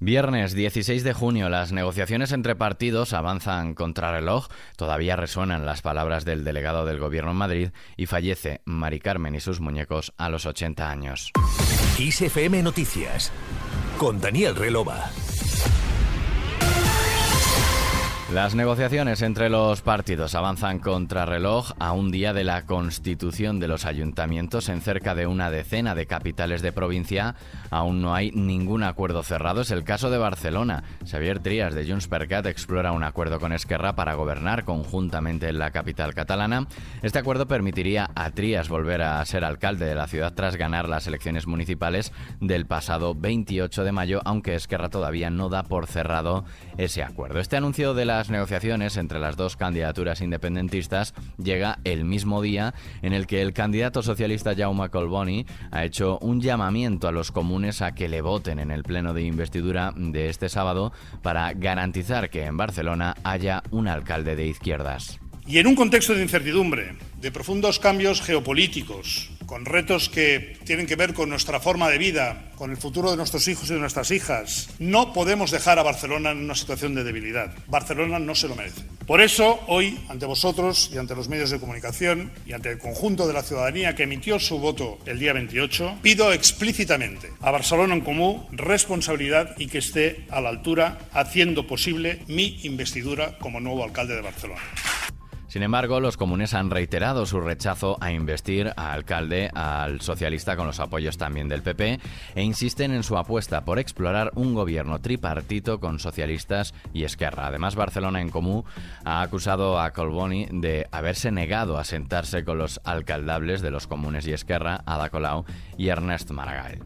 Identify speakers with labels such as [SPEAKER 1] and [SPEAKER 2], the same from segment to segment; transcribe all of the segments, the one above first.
[SPEAKER 1] Viernes 16 de junio, las negociaciones entre partidos avanzan contra reloj. Todavía resuenan las palabras del delegado del Gobierno en Madrid y fallece Mari Carmen y sus muñecos a los 80 años.
[SPEAKER 2] ISFM Noticias con Daniel Relova.
[SPEAKER 1] Las negociaciones entre los partidos avanzan contra reloj a un día de la constitución de los ayuntamientos en cerca de una decena de capitales de provincia. Aún no hay ningún acuerdo cerrado. Es el caso de Barcelona. Xavier Trías de Junts per Cat explora un acuerdo con Esquerra para gobernar conjuntamente en la capital catalana. Este acuerdo permitiría a Trías volver a ser alcalde de la ciudad tras ganar las elecciones municipales del pasado 28 de mayo, aunque Esquerra todavía no da por cerrado ese acuerdo. Este anuncio de la las negociaciones entre las dos candidaturas independentistas llega el mismo día en el que el candidato socialista Jaume Colboni ha hecho un llamamiento a los comunes a que le voten en el pleno de investidura de este sábado para garantizar que en Barcelona haya un alcalde de izquierdas.
[SPEAKER 3] Y en un contexto de incertidumbre, de profundos cambios geopolíticos, con retos que tienen que ver con nuestra forma de vida, con el futuro de nuestros hijos y de nuestras hijas. No podemos dejar a Barcelona en una situación de debilidad. Barcelona no se lo merece. Por eso, hoy, ante vosotros y ante los medios de comunicación y ante el conjunto de la ciudadanía que emitió su voto el día 28, pido explícitamente a Barcelona en Común responsabilidad y que esté a la altura haciendo posible mi investidura como nuevo alcalde de Barcelona.
[SPEAKER 1] Sin embargo, los comunes han reiterado su rechazo a investir a alcalde al socialista con los apoyos también del PP e insisten en su apuesta por explorar un gobierno tripartito con socialistas y Esquerra. Además, Barcelona en Comú ha acusado a Colboni de haberse negado a sentarse con los alcaldables de los comunes y Esquerra, Ada Colau y Ernest Maragall.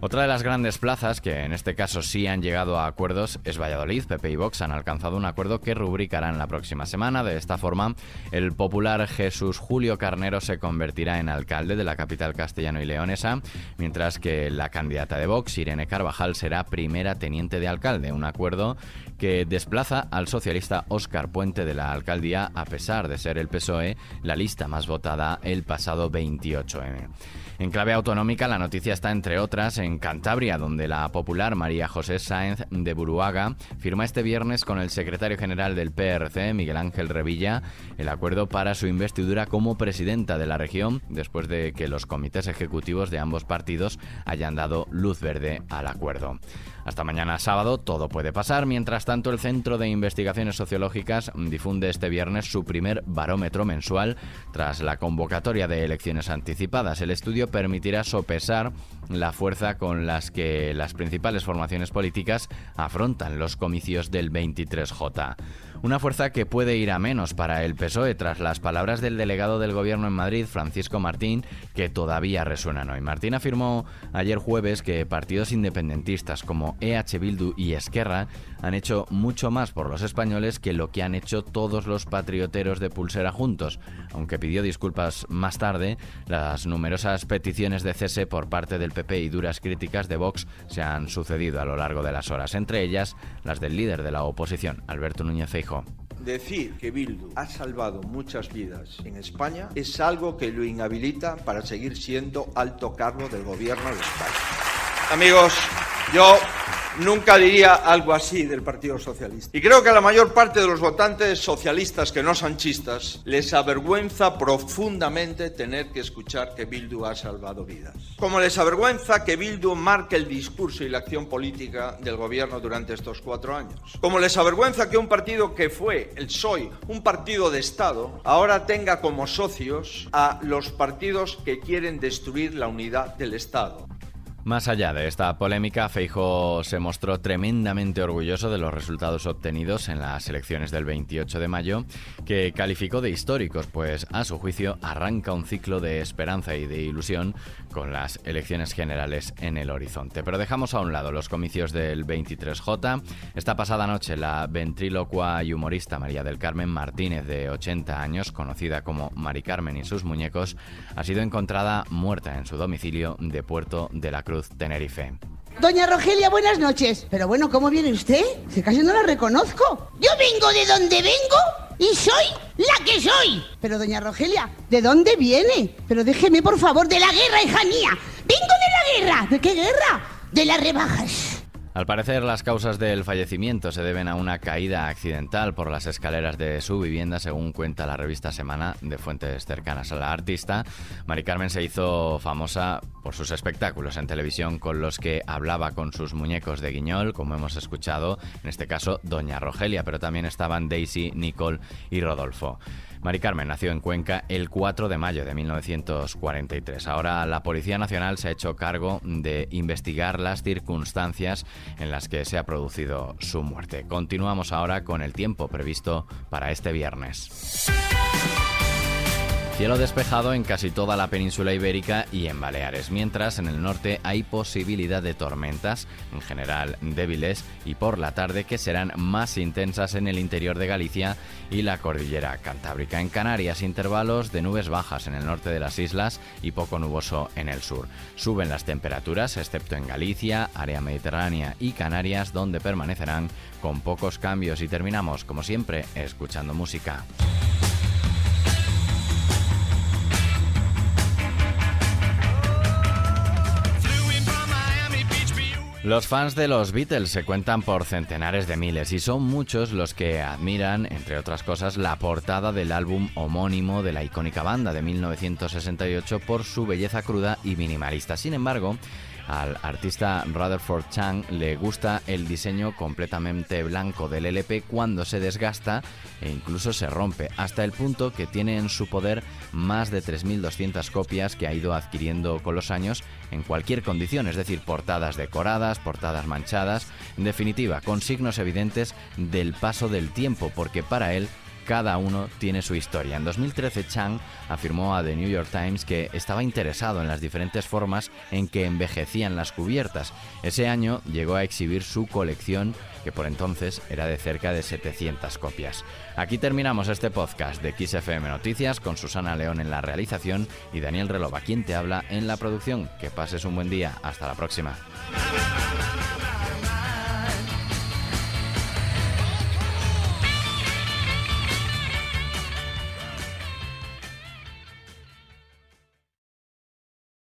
[SPEAKER 1] Otra de las grandes plazas que en este caso sí han llegado a acuerdos es Valladolid. PP y Vox han alcanzado un acuerdo que rubricarán la próxima semana. De esta forma, el popular Jesús Julio Carnero se convertirá en alcalde de la capital castellano y leonesa, mientras que la candidata de Vox, Irene Carvajal, será primera teniente de alcalde, un acuerdo que desplaza al socialista Óscar Puente de la alcaldía a pesar de ser el PSOE la lista más votada el pasado 28M. En clave autonómica, la noticia está, entre otras, en Cantabria, donde la popular María José Sáenz de Buruaga firma este viernes con el secretario general del PRC, Miguel Ángel Revilla, el acuerdo para su investidura como presidenta de la región, después de que los comités ejecutivos de ambos partidos hayan dado luz verde al acuerdo. Hasta mañana sábado todo puede pasar. Mientras tanto, el Centro de Investigaciones Sociológicas difunde este viernes su primer barómetro mensual tras la convocatoria de elecciones anticipadas. El estudio permitirá sopesar la fuerza con las que las principales formaciones políticas afrontan los comicios del 23J. Una fuerza que puede ir a menos para el PSOE tras las palabras del delegado del gobierno en Madrid, Francisco Martín, que todavía resuenan hoy. Martín afirmó ayer jueves que partidos independentistas como EH Bildu y Esquerra han hecho mucho más por los españoles que lo que han hecho todos los patrioteros de pulsera juntos, aunque pidió disculpas más tarde, las numerosas peticiones de cese por parte del PP y duras críticas de Vox se han sucedido a lo largo de las horas, entre ellas las del líder de la oposición, Alberto Núñez Feijóo.
[SPEAKER 4] Decir que Bildu ha salvado muchas vidas en España es algo que lo inhabilita para seguir siendo alto cargo del gobierno de España. Amigos, yo Nunca diría algo así del Partido Socialista. Y creo que a la mayor parte de los votantes socialistas que no son chistas les avergüenza profundamente tener que escuchar que Bildu ha salvado vidas. Como les avergüenza que Bildu marque el discurso y la acción política del gobierno durante estos cuatro años. Como les avergüenza que un partido que fue, el PSOE, un partido de Estado, ahora tenga como socios a los partidos que quieren destruir la unidad del Estado.
[SPEAKER 1] Más allá de esta polémica, Feijo se mostró tremendamente orgulloso de los resultados obtenidos en las elecciones del 28 de mayo, que calificó de históricos, pues a su juicio arranca un ciclo de esperanza y de ilusión con las elecciones generales en el horizonte. Pero dejamos a un lado los comicios del 23J. Esta pasada noche la ventrílocua y humorista María del Carmen Martínez, de 80 años, conocida como Mari Carmen y sus muñecos, ha sido encontrada muerta en su domicilio de Puerto de la Cruz.
[SPEAKER 5] Doña Rogelia, buenas noches. Pero bueno, ¿cómo viene usted? Si casi no la reconozco. Yo vengo de donde vengo y soy la que soy. Pero doña Rogelia, ¿de dónde viene? Pero déjeme, por favor, de la guerra, hija mía. Vengo de la guerra. ¿De qué guerra? De las rebajas.
[SPEAKER 1] Al parecer, las causas del fallecimiento se deben a una caída accidental por las escaleras de su vivienda, según cuenta la revista Semana de fuentes cercanas a la artista. Mari Carmen se hizo famosa por sus espectáculos en televisión con los que hablaba con sus muñecos de guiñol, como hemos escuchado, en este caso Doña Rogelia, pero también estaban Daisy, Nicole y Rodolfo. Mari Carmen nació en Cuenca el 4 de mayo de 1943. Ahora la Policía Nacional se ha hecho cargo de investigar las circunstancias en las que se ha producido su muerte. Continuamos ahora con el tiempo previsto para este viernes. Cielo despejado en casi toda la península ibérica y en Baleares, mientras en el norte hay posibilidad de tormentas, en general débiles, y por la tarde que serán más intensas en el interior de Galicia y la cordillera cantábrica. En Canarias, intervalos de nubes bajas en el norte de las islas y poco nuboso en el sur. Suben las temperaturas, excepto en Galicia, área mediterránea y Canarias, donde permanecerán con pocos cambios. Y terminamos, como siempre, escuchando música. Los fans de los Beatles se cuentan por centenares de miles y son muchos los que admiran, entre otras cosas, la portada del álbum homónimo de la icónica banda de 1968 por su belleza cruda y minimalista. Sin embargo, al artista Rutherford Chang le gusta el diseño completamente blanco del LP cuando se desgasta e incluso se rompe, hasta el punto que tiene en su poder más de 3.200 copias que ha ido adquiriendo con los años en cualquier condición, es decir, portadas decoradas, portadas manchadas, en definitiva, con signos evidentes del paso del tiempo, porque para él cada uno tiene su historia. En 2013 Chang afirmó a The New York Times que estaba interesado en las diferentes formas en que envejecían las cubiertas. Ese año llegó a exhibir su colección que por entonces era de cerca de 700 copias. Aquí terminamos este podcast de XFM Noticias con Susana León en la realización y Daniel Relova quien te habla en la producción. Que pases un buen día. Hasta la próxima.